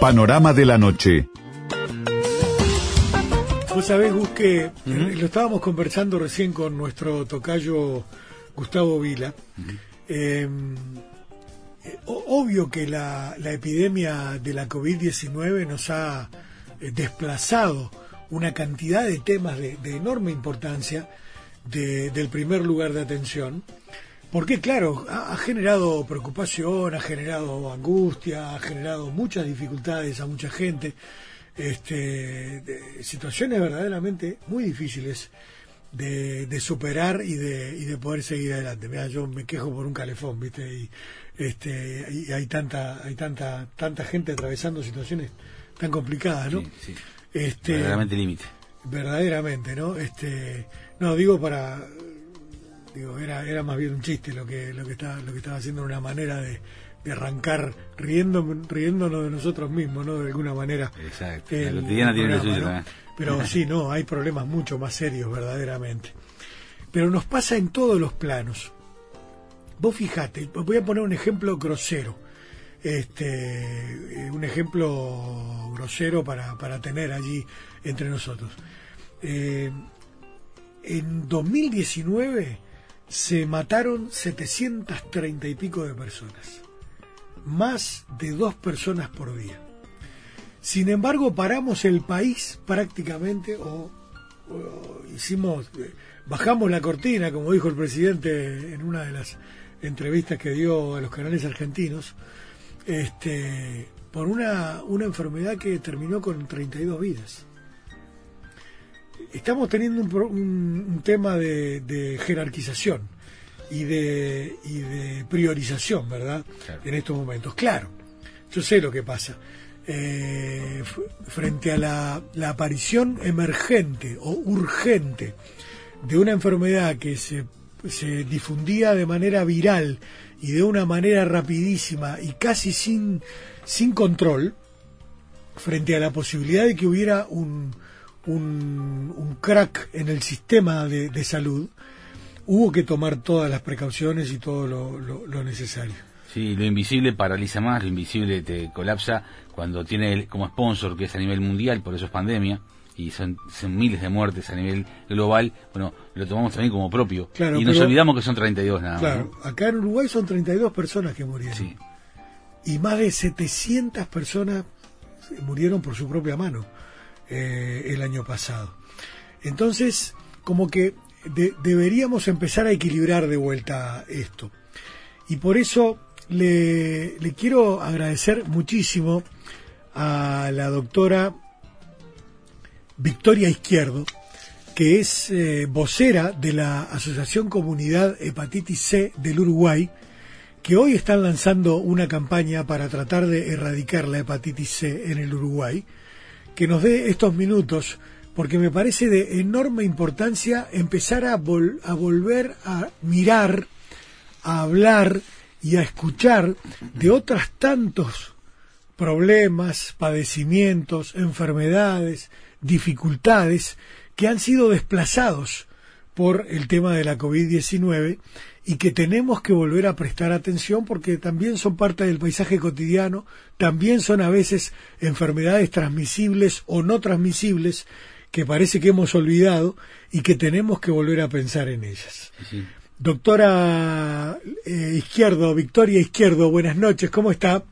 Panorama de la noche. Vos sabés, Gus, que eh, lo estábamos conversando recién con nuestro tocayo Gustavo Vila. Eh, eh, obvio que la, epidemia de la COVID-19 nos ha desplazado una cantidad de temas de, enorme importancia del primer lugar de atención. Porque, claro, ha, generado preocupación, ha generado angustia, ha generado muchas dificultades a mucha gente, este, situaciones verdaderamente muy difíciles de, superar y de, y de poder seguir adelante. Mira, yo me quejo por un calefón, ¿viste? Y, este, y hay tanta, hay tanta, tanta gente atravesando situaciones tan complicadas, ¿no? Sí, Este, verdaderamente límite. Verdaderamente, ¿no? Este, no, digo para digo era era más bien un chiste lo que lo que estaba lo que estaba haciendo una manera de, arrancar riendo riéndonos de nosotros mismos no de alguna manera. Exacto. La cotidiana tiene suyo pero sí no hay problemas mucho más serios verdaderamente. Pero nos pasa en todos los planos. Vos fijate voy a poner un ejemplo grosero. Este un ejemplo grosero para, para tener allí entre nosotros. Eh, en 2019 se mataron 730 y pico de personas, más de dos personas por día. Sin embargo, paramos el país prácticamente, o, hicimos, eh, bajamos la cortina, como dijo el presidente en una de las entrevistas que dio a los canales argentinos, este, por una, una enfermedad que terminó con 32 vidas estamos teniendo un, tema de, jerarquización y de, y de priorización, ¿verdad? En estos momentos. Claro, yo sé lo que pasa. Eh, frente a la, aparición emergente o urgente de una enfermedad que se, se difundía de manera viral y de una manera rapidísima y casi sin, sin control, frente a la posibilidad de que hubiera un, un, crack en el sistema de, salud, hubo que tomar todas las precauciones y todo lo, necesario. Sí, lo invisible paraliza más, lo invisible te colapsa cuando tiene como sponsor que es a nivel mundial, por eso es pandemia, y son, miles de muertes a nivel global, bueno, lo tomamos también como propio. y nos olvidamos que son 32 nada más. Claro, acá en Uruguay son 32 personas que murieron. Sí. Y más de 700 personas murieron por su propia mano. Eh, el año pasado. Entonces, como que deberíamos empezar a equilibrar de vuelta esto. Y por eso le, quiero agradecer muchísimo a la doctora Victoria Izquierdo, que es eh, vocera de la Asociación Comunidad Hepatitis C del Uruguay, que hoy están lanzando una campaña para tratar de erradicar la hepatitis C en el Uruguay que nos dé estos minutos, porque me parece de enorme importancia empezar a, a volver a mirar, a hablar y a escuchar de otros tantos problemas, padecimientos, enfermedades, dificultades que han sido desplazados por el tema de la COVID-19 y que tenemos que volver a prestar atención porque también son parte del paisaje cotidiano, también son a veces enfermedades transmisibles o no transmisibles que parece que hemos olvidado y que tenemos que volver a pensar en ellas. Doctora eh, Izquierdo, Victoria Izquierdo, buenas noches, ¿cómo está?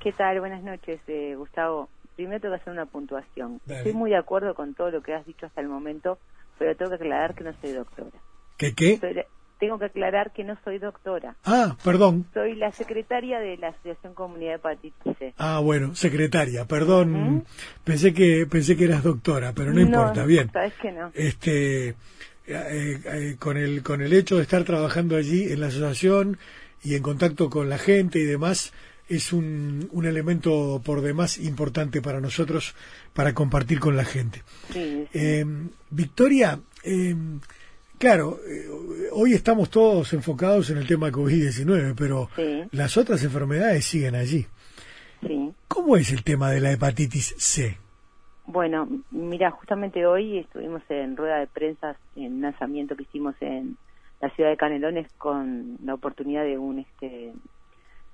¿Qué tal? Buenas noches, eh, Gustavo. Primero tengo que hacer una puntuación. Estoy muy de acuerdo con todo lo que has dicho hasta el momento, pero tengo que aclarar que no soy doctora. ¿Qué qué? Tengo que aclarar que no soy doctora. Ah, perdón. Soy la secretaria de la Asociación Comunidad de Hepatitis C. Ah, bueno, secretaria, perdón. Pensé que pensé que eras doctora, pero no, importa, bien. Sabes que no. Este eh, eh, con el con el hecho de estar trabajando allí en la asociación y en contacto con la gente y demás es un, un elemento por demás importante para nosotros para compartir con la gente. Sí, eh, Victoria, eh, Claro, eh, hoy estamos todos enfocados en el tema COVID-19, pero las otras enfermedades siguen allí. Sí. ¿Cómo es el tema de la hepatitis C? Bueno, mira, justamente hoy estuvimos en rueda de prensa en un lanzamiento que hicimos en la ciudad de Canelones con la oportunidad de un este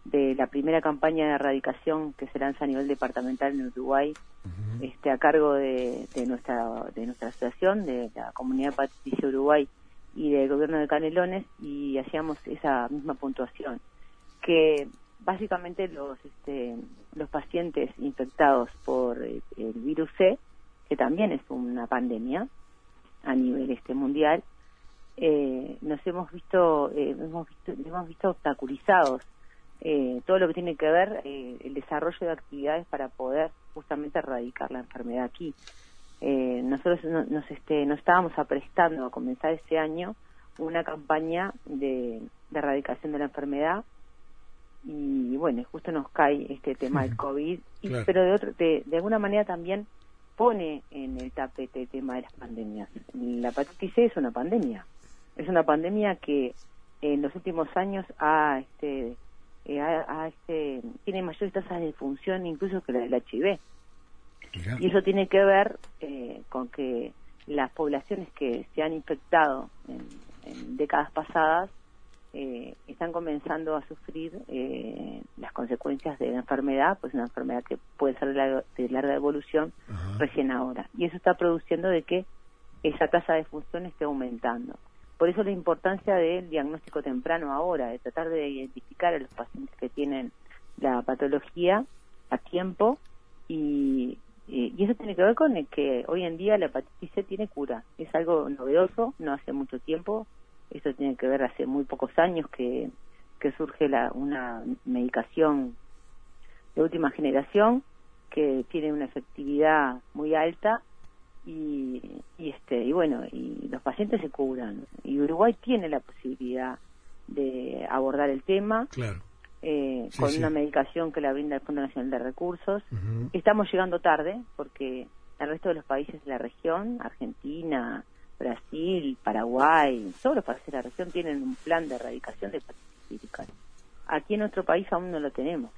de la primera campaña de erradicación que se lanza a nivel departamental en Uruguay, este, a cargo de, nuestra de nuestra asociación, de la comunidad Patricia Uruguay y del gobierno de Canelones, y hacíamos esa misma puntuación, que básicamente los este, los pacientes infectados por el, virus C, que también es una pandemia a nivel este mundial, eh, nos hemos visto, eh, hemos visto hemos visto obstaculizados eh, todo lo que tiene que ver eh, el desarrollo de actividades para poder justamente erradicar la enfermedad aquí. Eh, nosotros nos, este, nos estábamos aprestando a comenzar este año una campaña de, erradicación de la enfermedad y bueno, justo nos cae este tema del COVID, pero de, otro, de, de alguna manera también pone en el tapete el tema de las pandemias. La hepatitis C es una pandemia, es una pandemia que en los últimos años ha este, eh, a, este, tiene mayores tasas de función incluso que la del HIV. Y eso tiene que ver eh, con que las poblaciones que se han infectado en, décadas pasadas eh, están comenzando a sufrir las consecuencias de la enfermedad, pues una enfermedad que puede ser de larga, evolución recién ahora. Y eso está produciendo de que esa tasa de función esté aumentando. Por eso la importancia del diagnóstico temprano ahora, de tratar de identificar a los pacientes que tienen la patología a tiempo y, eso tiene que ver con el que hoy en día la hepatitis C tiene cura. Es algo novedoso, no hace mucho tiempo. Esto tiene que ver hace muy pocos años que, que surge la, una medicación de última generación que tiene una efectividad muy alta y, y este y bueno y los pacientes se curan. Y Uruguay tiene la posibilidad de abordar el tema eh, con una medicación que la brinda el Fondo Nacional de Recursos. Estamos llegando tarde porque el resto de los países de la región Argentina Brasil Paraguay todos los países de la región tienen un plan de erradicación de hepatitis aquí en nuestro país aún no lo tenemos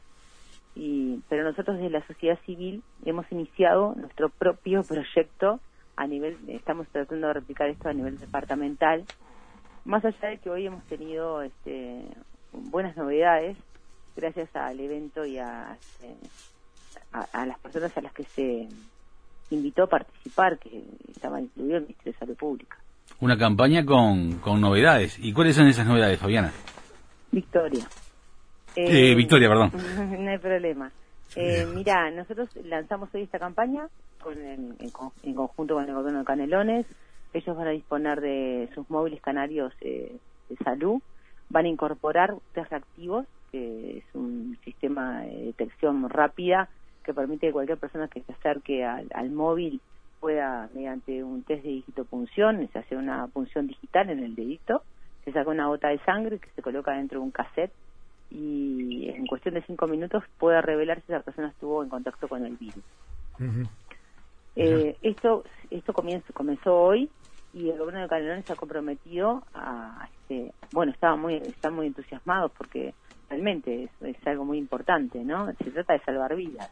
y, pero nosotros desde la sociedad civil hemos iniciado nuestro propio proyecto a nivel, estamos tratando de replicar esto a nivel departamental, más allá de que hoy hemos tenido este, buenas novedades gracias al evento y a, este, a, las personas a las que se invitó a participar, que estaban incluidos el Ministerio de Salud Pública. Una campaña con, con novedades. ¿Y cuáles son esas novedades, Fabiana? Victoria. Eh, Victoria, perdón. no hay problema. Eh, mira, nosotros lanzamos hoy esta campaña con, en, conjunto con el gobierno de Canelones. Ellos van a disponer de sus móviles canarios eh, de salud. Van a incorporar test reactivos, que es un sistema de detección rápida que permite que cualquier persona que se acerque al, al móvil pueda, mediante un test de digitopunción, se hace una punción digital en el dedito, se saca una gota de sangre que se coloca dentro de un cassette y en cuestión de cinco minutos pueda revelar si esa persona estuvo en contacto con el virus. eh, esto esto comienzo, comenzó hoy y el gobierno de Calderón está comprometido a, este, bueno, estaba muy, están muy entusiasmados porque realmente es, algo muy importante, ¿no? Se trata de salvar vidas.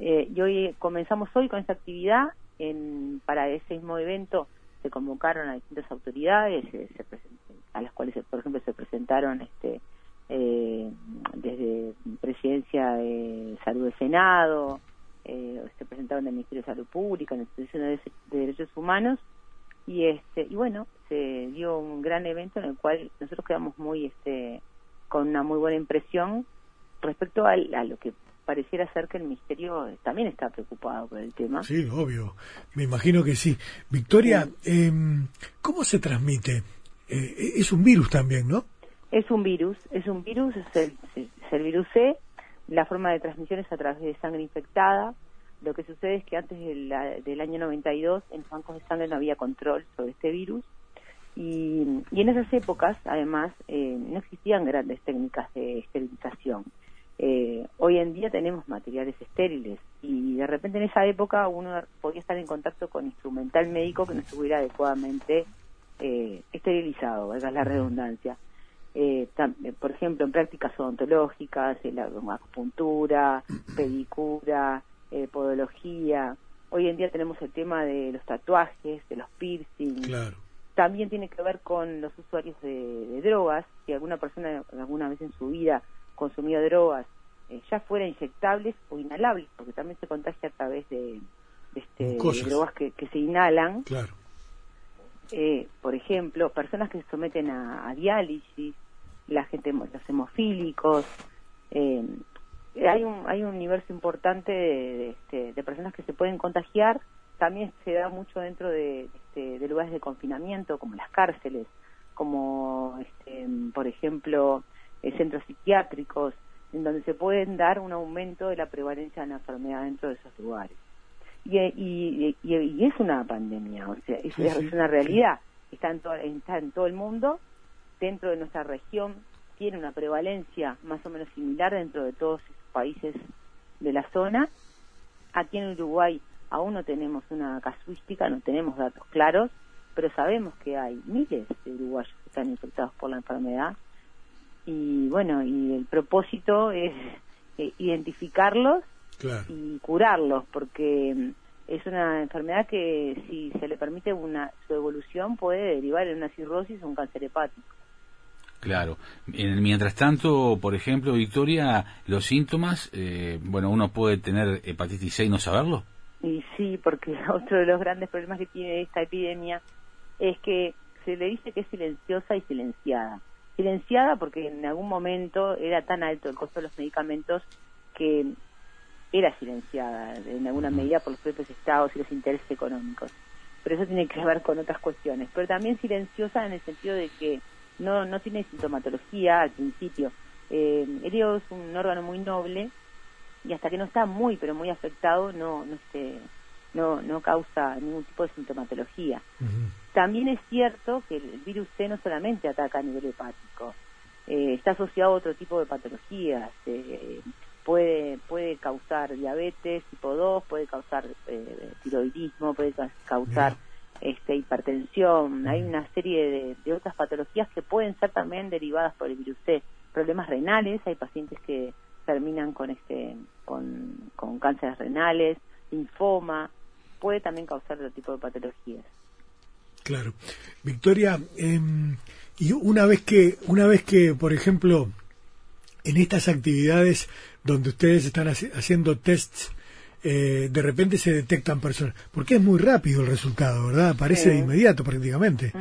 Eh, y hoy comenzamos hoy con esta actividad. En, para ese mismo evento se convocaron a distintas autoridades, a las cuales, por ejemplo, se presentaron este eh, desde Presidencia de Salud del Senado, eh, se presentaron en el Ministerio de Salud Pública, en la Institución de, Derechos Humanos, y este y bueno, se dio un gran evento en el cual nosotros quedamos muy este con una muy buena impresión respecto a, lo que pareciera ser que el ministerio también está preocupado por el tema. Sí, obvio. Me imagino que sí. Victoria, em, ¿cómo se transmite? Eh, es un virus también, ¿no? Es un virus, es un virus, es el, virus C. La forma de transmisión es a través de sangre infectada. Lo que sucede es que antes del, año 92 en los bancos de sangre no había control sobre este virus. Y, en esas épocas, además, eh, no existían grandes técnicas de esterilización. Eh, hoy en día tenemos materiales estériles y de repente en esa época uno podía estar en contacto con instrumental médico que no estuviera adecuadamente eh, esterilizado, valga la redundancia. Eh, eh, por ejemplo, en prácticas odontológicas, en la acupuntura, pedicura, eh, podología. Hoy en día tenemos el tema de los tatuajes, de los piercings. También tiene que ver con los usuarios de, drogas. Si alguna persona alguna vez en su vida consumido drogas, eh, ya fuera inyectables o inhalables, porque también se contagia a través de, este, drogas que, se inhalan. Claro. Eh, por ejemplo, personas que se someten a, diálisis, la gente, los hemofílicos. Eh, hay un hay un universo importante de, este, de, personas que se pueden contagiar. También se da mucho dentro de, este, de lugares de confinamiento, como las cárceles, como, este, por ejemplo, centros psiquiátricos, en donde se pueden dar un aumento de la prevalencia de la enfermedad dentro de esos lugares. Y, y, y, es una pandemia, o sea, es, una realidad. Está en, todo, está en todo el mundo, dentro de nuestra región tiene una prevalencia más o menos similar dentro de todos esos países de la zona. Aquí en Uruguay aún no tenemos una casuística, no tenemos datos claros, pero sabemos que hay miles de uruguayos que están infectados por la enfermedad y bueno, y el propósito es eh, identificarlos y curarlos, porque mm, es una enfermedad que si se le permite una su evolución puede derivar en una cirrosis o un cáncer hepático. Claro. Mientras tanto, por ejemplo, Victoria, los síntomas, eh, bueno, uno puede tener hepatitis C y no saberlo. Y sí, porque otro de los grandes problemas que tiene esta epidemia es que se le dice que es silenciosa y silenciada silenciada porque en algún momento era tan alto el costo de los medicamentos que era silenciada en alguna medida por los propios estados y los intereses económicos. Pero eso tiene que ver con otras cuestiones. Pero también silenciosa en el sentido de que no, no tiene sintomatología al principio. Eh, el hígado es un órgano muy noble y hasta que no está muy, pero muy afectado, no, no, este, no, no causa ningún tipo de sintomatología. También es cierto que el virus C no solamente ataca a nivel hepático, eh, está asociado a otro tipo de patologías. Eh, puede, puede causar diabetes tipo 2, puede causar eh, tiroidismo, puede causar este, hipertensión. Hay una serie de, otras patologías que pueden ser también derivadas por el virus C. Problemas renales, hay pacientes que terminan con, este, con, con cánceres renales, linfoma, puede también causar otro tipo de patologías. Claro. Victoria, em, y una vez que, una vez que, por ejemplo, en estas actividades donde ustedes están haciendo tests, eh, de repente se detectan personas, porque es muy rápido el resultado, ¿verdad? Aparece de inmediato prácticamente.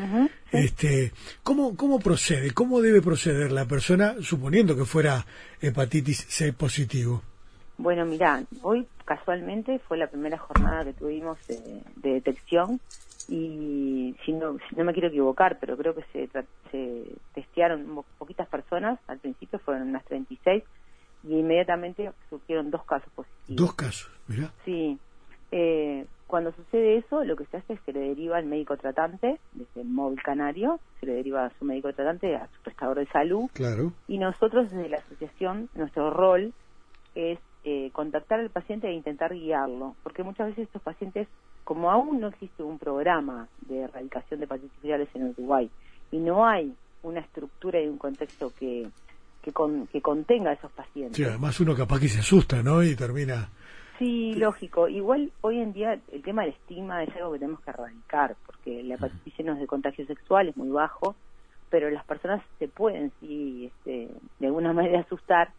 Este, ¿cómo, ¿Cómo procede? ¿Cómo debe proceder la persona suponiendo que fuera hepatitis C positivo? Bueno, mira, hoy casualmente fue la primera jornada que tuvimos de, de detección y si no, no me quiero equivocar, pero creo que se, se testearon poquitas personas, al principio fueron unas 36 y inmediatamente surgieron dos casos positivos. Dos casos, mira. Sí. Eh, cuando sucede eso, lo que se hace es que le deriva al médico tratante, desde el móvil canario, se le deriva a su médico tratante, a su prestador de salud. Claro. Y nosotros desde la asociación, nuestro rol es eh, contactar al paciente e intentar guiarlo, porque muchas veces estos pacientes, como aún no existe un programa de erradicación de hepatitis virales en Uruguay y no hay una estructura y un contexto que que, que contenga a esos pacientes. Sí, además uno capaz que se asusta, ¿no? Y termina... Sí, lógico. Igual hoy en día el tema del estigma es algo que tenemos que erradicar, porque la hepatitis no es de contagio sexual, es muy bajo, pero las personas se pueden, sí, este, de alguna manera asustar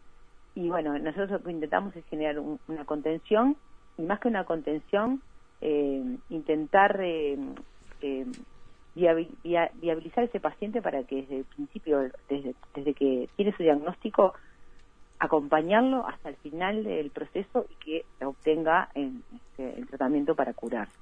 y bueno, nosotros lo que intentamos es generar una contención y más que una contención, eh, intentar eh, eh, viabilizar ese paciente para que desde el principio, desde, desde que tiene su diagnóstico, acompañarlo hasta el final del proceso y que obtenga este, el tratamiento para curarse.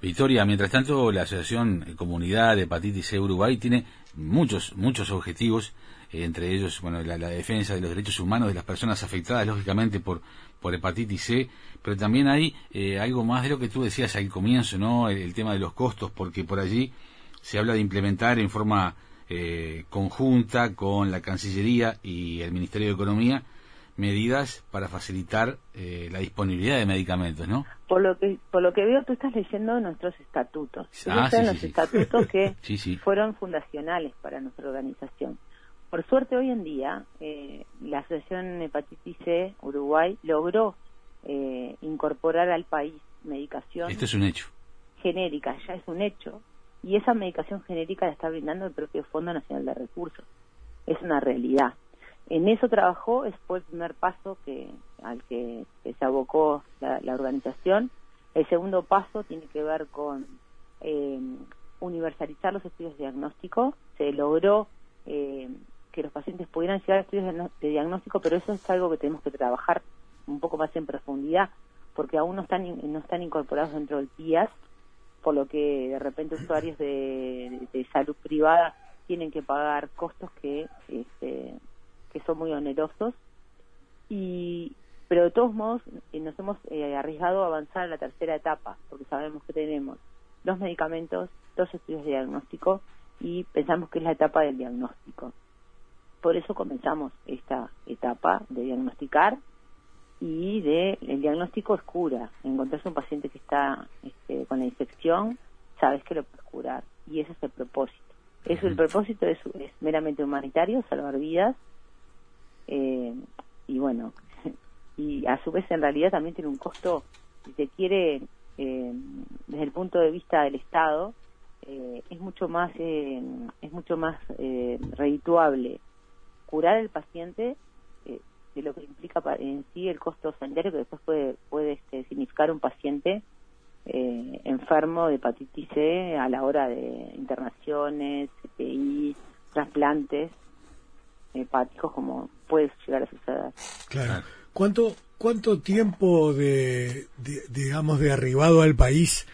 Victoria, mientras tanto, la Asociación Comunidad de Hepatitis C Uruguay tiene muchos, muchos objetivos entre ellos bueno la, defensa de los derechos humanos de las personas afectadas lógicamente por por hepatitis C pero también hay eh, algo más de lo que tú decías al comienzo no el, tema de los costos porque por allí se habla de implementar en forma eh, conjunta con la Cancillería y el Ministerio de Economía medidas para facilitar eh, la disponibilidad de medicamentos, ¿no? Por lo que por lo que veo tú estás leyendo nuestros estatutos. Ah, sí, los estatutos que fueron fundacionales para nuestra organización. Por suerte hoy en día eh, la Asociación Hepatitis C Uruguay logró eh, incorporar al país medicación. Este es un hecho. Genérica, ya es un hecho. Y esa medicación genérica la está brindando el propio Fondo Nacional de Recursos. Es una realidad. En eso trabajó, es fue el primer paso que al que, se abocó la, organización. El segundo paso tiene que ver con eh, universalizar los estudios de diagnóstico. Se logró eh, que los pacientes pudieran llegar a estudios de, diagnóstico, pero eso es algo que tenemos que trabajar un poco más en profundidad, porque aún no están, no están incorporados dentro del PIAS, por lo que de repente usuarios de, salud privada tienen que pagar costos que, este, que son muy onerosos. Y, pero de todos modos eh, nos hemos eh, arriesgado a avanzar a la tercera etapa, porque sabemos que tenemos dos medicamentos, dos estudios de diagnóstico y pensamos que es la etapa del diagnóstico. Por eso comenzamos esta etapa de diagnosticar y de el diagnóstico es cura. Encontrarse un paciente que está este, con la infección, sabes que lo puedes curar y ese es el propósito. Eso, el propósito es, meramente humanitario, salvar vidas. Eh, y bueno, y a su vez en realidad también tiene un costo, si se quiere, eh, desde el punto de vista del Estado, eh, es mucho más, es mucho más redituable curar al paciente de lo que implica en sí el costo sanitario que después puede, puede este, significar un paciente eh, enfermo de hepatitis C a la hora de internaciones, CPI, trasplantes hepáticos, como puede llegar a suceder. Claro. ¿Cuánto, cuánto tiempo de, digamos, de arribado al país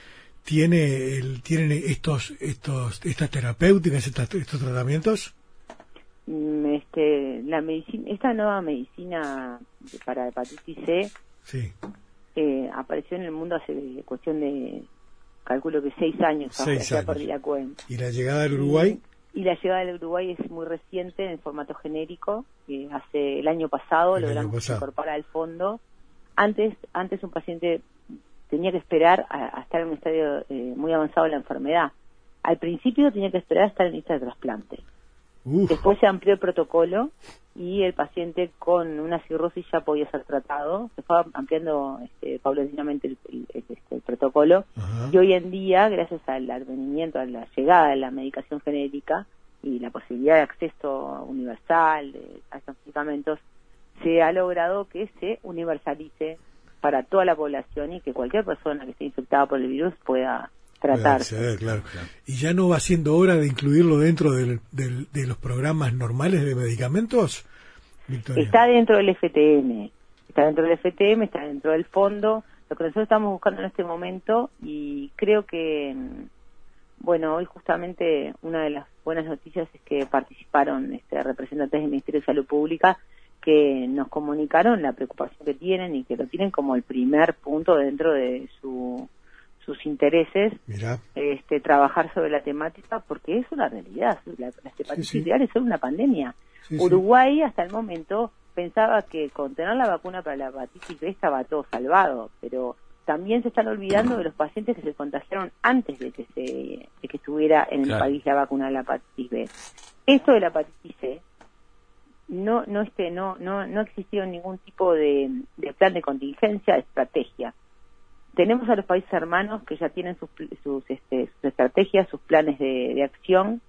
tiene el, tienen estos, estos, estas terapéuticas, estos tratamientos? Mm, este, la medicina, esta nueva medicina para hepatitis C sí eh, apareció en el mundo hace cuestión de, calculo que seis años, seis años. la cuenta. ¿Y la llegada del Uruguay? Y, la llegada del Uruguay es muy reciente en formato genérico, que hace el año pasado lo logramos incorporar al fondo. Antes, antes un paciente tenía que esperar a, estar en un estadio eh, muy avanzado de la enfermedad. Al principio tenía que esperar a estar en lista de trasplante. Después se amplió el protocolo y el paciente con una cirrosis ya podía ser tratado. Se fue ampliando este, paulatinamente el, este, protocolo. Y hoy en día, gracias al advenimiento, a la llegada de la medicación genérica y la posibilidad de acceso universal a estos medicamentos, se ha logrado que se universalice para toda la población y que cualquier persona que esté infectada por el virus pueda tratarse. claro. ¿Y ya no va siendo hora de incluirlo dentro del, de los programas normales de medicamentos? Está dentro del FTM, está dentro del FTM, está dentro del fondo. Lo que nosotros estamos buscando en este momento y creo que, bueno, hoy justamente una de las buenas noticias es que participaron este, representantes del Ministerio de Salud Pública que nos comunicaron la preocupación que tienen y que lo tienen como el primer punto dentro de su sus intereses este trabajar sobre la temática porque es una realidad las hepatitis virales son una pandemia. Uruguay hasta el momento pensaba que con tener la vacuna para la hepatitis B estaba todo salvado pero también se están olvidando de los pacientes que se contagiaron antes de que se de que estuviera en el país la vacuna de la hepatitis B. Esto de la hepatitis C no no este no no no existió ningún tipo de, de plan de contingencia de estrategia tenemos a los países hermanos que ya tienen sus, sus, este, sus estrategias, sus planes de, acción.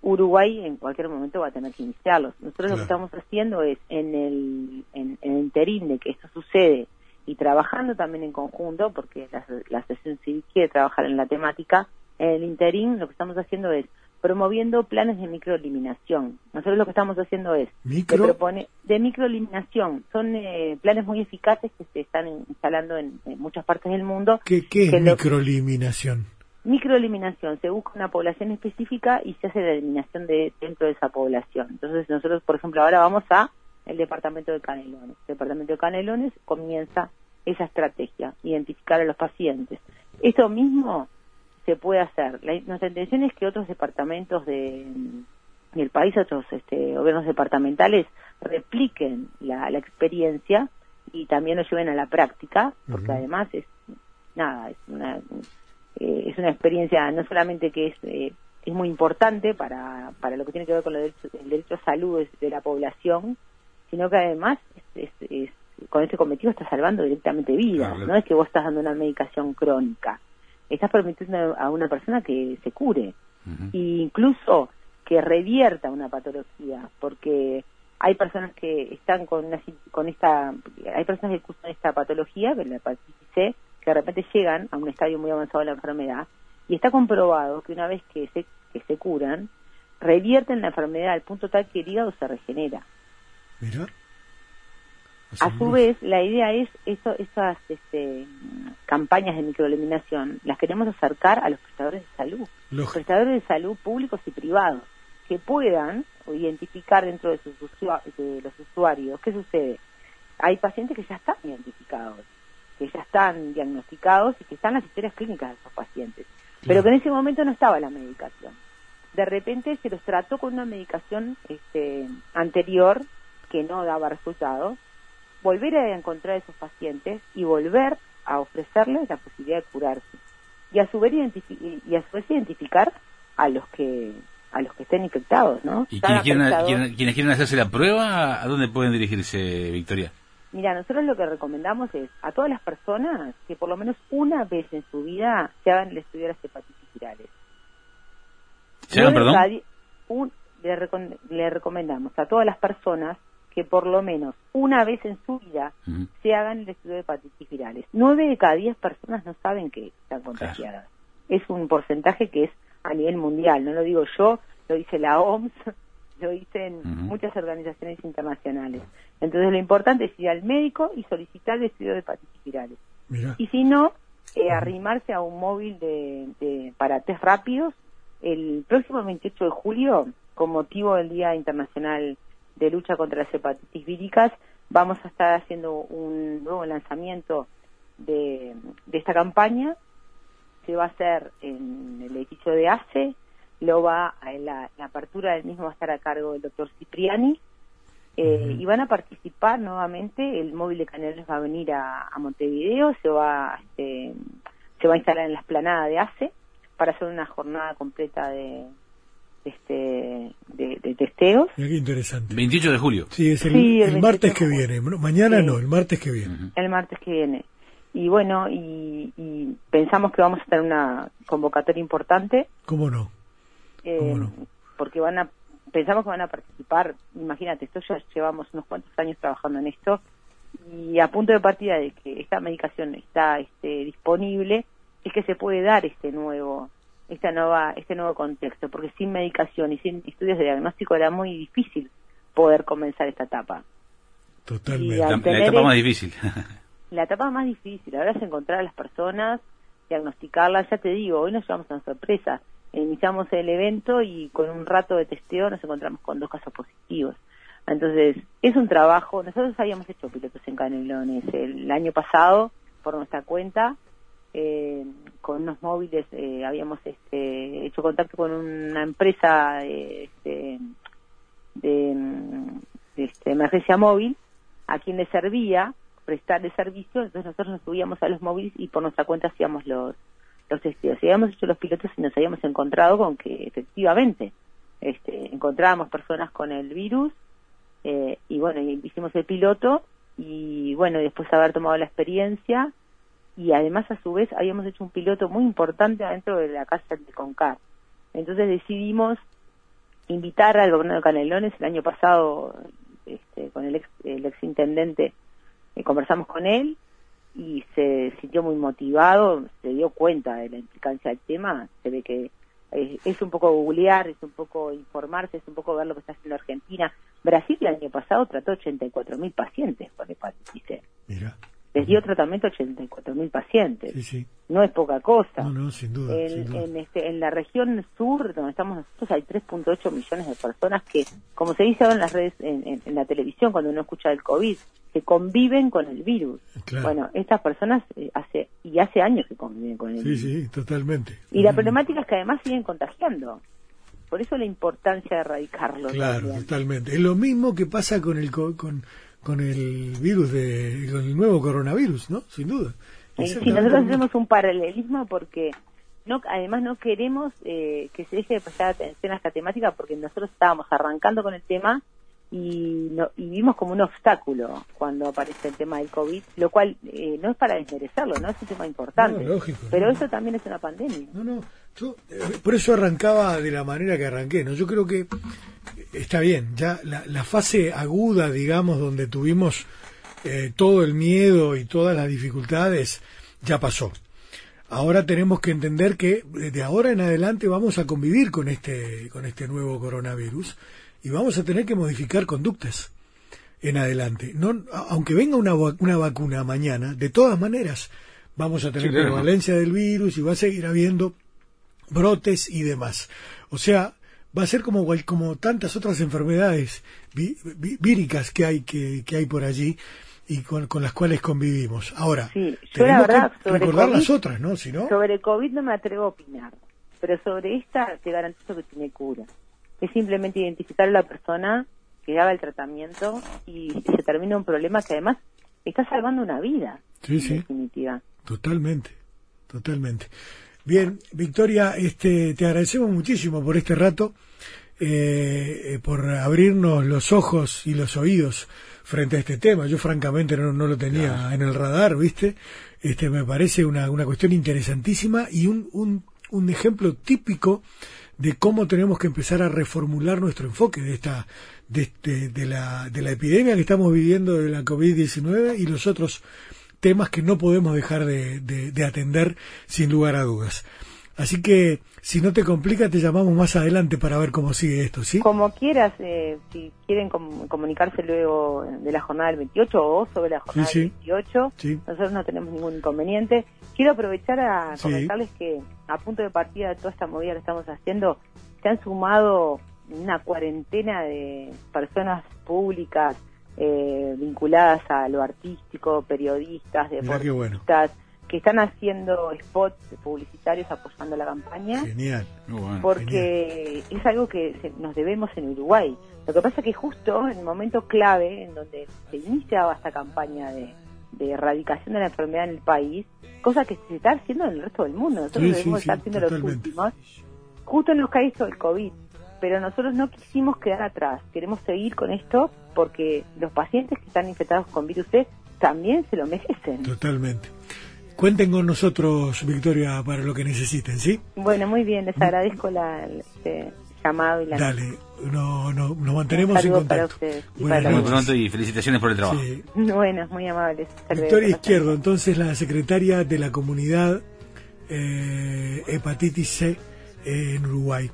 Uruguay en cualquier momento va a tener que iniciarlos. Nosotros lo que estamos haciendo es en el, en, el interín de que esto sucede y trabajando también en conjunto, porque la, la Asociación Civil quiere trabajar en la temática, en el interín lo que estamos haciendo es promoviendo planes de microeliminación. Nosotros lo que estamos haciendo es ¿Micro? propone de microeliminación. Son eh, planes muy eficaces que se están instalando en, muchas partes del mundo. ¿Qué, es microeliminación? Microeliminación, se busca una población específica y se hace la eliminación de dentro de esa población. Entonces nosotros, por ejemplo, ahora vamos a el departamento de Canelones. El departamento de Canelones comienza esa estrategia, identificar a los pacientes. Esto mismo se puede hacer. nuestra intención es que otros departamentos de, del país, otros este, gobiernos departamentales, repliquen la, experiencia y también lo lleven a la práctica, porque además es nada, es una, eh, es una experiencia no solamente que es, eh, es muy importante para, para lo que tiene que ver con el derecho a salud de la población, sino que además es, con ese cometido está salvando directamente vidas, no es que vos estás dando una medicación crónica estás permitiendo a una persona que se cure. E incluso que revierta una patología, porque hay personas que están con una, con esta hay personas que cursan esta patología la hepatitis C que de repente llegan a un estadio muy avanzado de la enfermedad y está comprobado que una vez que se que se curan revierten la enfermedad al punto tal que el hígado se regenera. Mira. A su vez la idea es eso, esas este, campañas de microeliminación las queremos acercar a los prestadores de salud Lógico. prestadores de salud públicos y privados que puedan identificar dentro de, sus de los usuarios qué sucede. Hay pacientes que ya están identificados, que ya están diagnosticados y que están las historias clínicas de esos pacientes, pero que en ese momento no estaba la medicación. De repente se los trató con una medicación este, anterior que no daba resultados, volver a encontrar a esos pacientes y volver a ofrecerles la posibilidad de curarse y a su vez y a su vez identificar a los que a los que estén infectados, ¿no? ¿Y quienes quieran, prestador- quienes- quienes quieran hacerse la prueba, a dónde pueden dirigirse, Victoria? Mira, nosotros lo que recomendamos es a todas las personas que por lo menos una vez en su vida se hagan el estudio de las hepatitis virales. ¿Se hagan, perdón? un- le, recom- le recomendamos a todas las personas que por lo menos una vez en su vida se hagan el estudio de hepatitis virales. Nueve de cada diez personas no saben que están contagiadas. Es un porcentaje que es a nivel mundial, no lo digo yo, lo dice la OMS, lo dicen Ujú. muchas organizaciones internacionales. Entonces lo importante es ir al médico y solicitar el estudio de hepatitis virales. Mira. Y si no, eh, arrimarse a un móvil de, de- para test rápidos el próximo 28 de julio, con motivo del Día Internacional de Lucha contra las Hepatitis Víricas, vamos a estar haciendo un nuevo lanzamiento de, de esta campaña. Se va a hacer en el edificio de ACE, lo va en la, la apertura del mismo va a estar a cargo del doctor Cipriani, eh, y van a participar nuevamente, el móvil de Canelones va a venir a, a Montevideo, se va, este, se va a instalar en la esplanada de ACE para hacer una jornada completa de, este, de, de testeos. Mira qué interesante. 28 de julio. Sí, es el, Sí, el el martes 28 que de julio. viene. Mañana Sí. no, el martes que viene. El martes que viene. Y bueno, y, y pensamos que vamos a tener una convocatoria importante, ¿Cómo no? eh, ¿Cómo no? porque van a, pensamos que van a participar, imagínate, esto ya llevamos unos cuantos años trabajando en esto, y a punto de partida de que esta medicación está este, disponible, es que se puede dar este nuevo esta nueva este nuevo contexto porque sin medicación y sin estudios de diagnóstico era muy difícil poder comenzar esta etapa. Totalmente. La, etapa más difícil. la etapa más difícil ahora es encontrar a las personas diagnosticarlas. Ya te digo hoy nos llevamos una sorpresa. Iniciamos el evento y con un rato de testeo nos encontramos con dos casos positivos. Entonces es un trabajo. Nosotros habíamos hecho pilotos en Canelones el año pasado por nuestra cuenta eh, con unos móviles eh, habíamos este, hecho contacto con una empresa eh, este, de, este, emergencia móvil a quien le servía prestarle servicio, entonces nosotros nos subíamos a los móviles y por nuestra cuenta hacíamos los, los testeos. Y habíamos hecho los pilotos y nos habíamos encontrado con que efectivamente este, encontrábamos personas con el virus eh, y bueno, hicimos el piloto y bueno, después de haber tomado la experiencia y además a su vez habíamos hecho un piloto muy importante adentro de la casa de Concar. Entonces decidimos invitar al gobernador Canelones el año pasado este, con el ex, el ex intendente eh, conversamos con él y se sintió muy motivado, se dio cuenta de la implicancia del tema, se ve que es un poco googlear, es un poco informarse, es un poco ver lo que está haciendo Argentina. Brasil el año pasado trató 84 mil pacientes con hepatitis C. Mira. Les dio tratamiento a 84 mil pacientes. Sí, sí. No es poca cosa. No, no, sin duda. sin En, duda. en, este, en la región sur, donde estamos nosotros, hay 3.8 millones de personas que, como se dice ahora en las redes, en, en- en la televisión, cuando uno escucha del COVID, que conviven con el virus. Claro. Bueno, estas personas eh, hace y hace años que conviven con el Sí, virus. sí, totalmente. Y la Mm, problemática es que además siguen contagiando. Por eso la importancia de erradicarlo. Claro, también. totalmente. Es lo mismo que pasa con el co- con, con el virus de con el nuevo coronavirus, ¿no? Sin duda. Sí, nosotros hacemos un paralelismo porque no además no queremos eh, que se deje de prestar atención a esta temática porque nosotros estábamos arrancando con el tema y, no, y vimos como un obstáculo cuando aparece el tema del COVID, lo cual eh, no es para desmerecerlo, no es un tema importante, No, lógico, pero no. eso también es una pandemia. No, no, yo eh, por eso arrancaba de la manera que arranqué, ¿no? Yo creo que está bien, ya la, la fase aguda, digamos, donde tuvimos eh, todo el miedo y todas las dificultades, ya pasó. Ahora tenemos que entender que de ahora en adelante vamos a convivir con este, con este nuevo coronavirus y vamos a tener que modificar conductas en adelante. No, aunque venga una, una vacuna mañana, de todas maneras vamos a tener prevalencia del virus y va a seguir habiendo brotes y demás. O sea, va a ser como, como tantas otras enfermedades víricas que hay, que, que hay por allí y con, las cuales convivimos. Ahora, sí, yo la verdad, sobre recordar las otras, ¿no? Si Sobre COVID no me atrevo a opinar, pero sobre esta te garantizo que tiene cura. Es simplemente identificar a la persona que haga el tratamiento y se termina un problema que además está salvando una vida. Sí, sí. definitiva. Totalmente, totalmente. Bien, Victoria, este, te agradecemos muchísimo por este rato, eh, eh, por abrirnos los ojos y los oídos frente a este tema. Yo francamente no, no lo tenía en el radar, ¿viste? Este me parece una, una cuestión interesantísima y un, un, un ejemplo típico de cómo tenemos que empezar a reformular nuestro enfoque de esta de, este, de, la, de la epidemia que estamos viviendo de la COVID-19 y los otros temas que no podemos dejar de, de, atender sin lugar a dudas. Así que, si no te complica, te llamamos más adelante para ver cómo sigue esto, ¿sí? Como quieras, eh, si quieren comunicarse luego de la jornada del 28 o sobre la jornada del 28, nosotros no tenemos ningún inconveniente. Quiero aprovechar a comentarles que a punto de partida de toda esta movida que estamos haciendo, se han sumado una cuarentena de personas públicas eh, vinculadas a lo artístico, periodistas, deportistas, que están haciendo spots publicitarios apoyando la campaña. Genial. porque es algo que nos debemos en Uruguay. Lo que pasa es que justo en el momento clave en donde se iniciaba esta campaña de, erradicación de la enfermedad en el país, cosa que se está haciendo en el resto del mundo, nosotros debemos estar haciendo los últimos, justo nos cae esto del COVID. Pero nosotros no quisimos quedar atrás, queremos seguir con esto porque los pacientes que están infectados con virus C también se lo merecen. Totalmente. Cuenten con nosotros, Victoria, para lo que necesiten, ¿sí? Bueno, muy bien, les agradezco la, este llamado y la... Dale, no, no, nos mantenemos en contacto. Para ustedes. Muy pronto y felicitaciones por el trabajo. Bueno, muy amables. Victoria Izquierdo, entonces la secretaria de la comunidad eh, hepatitis C en Uruguay.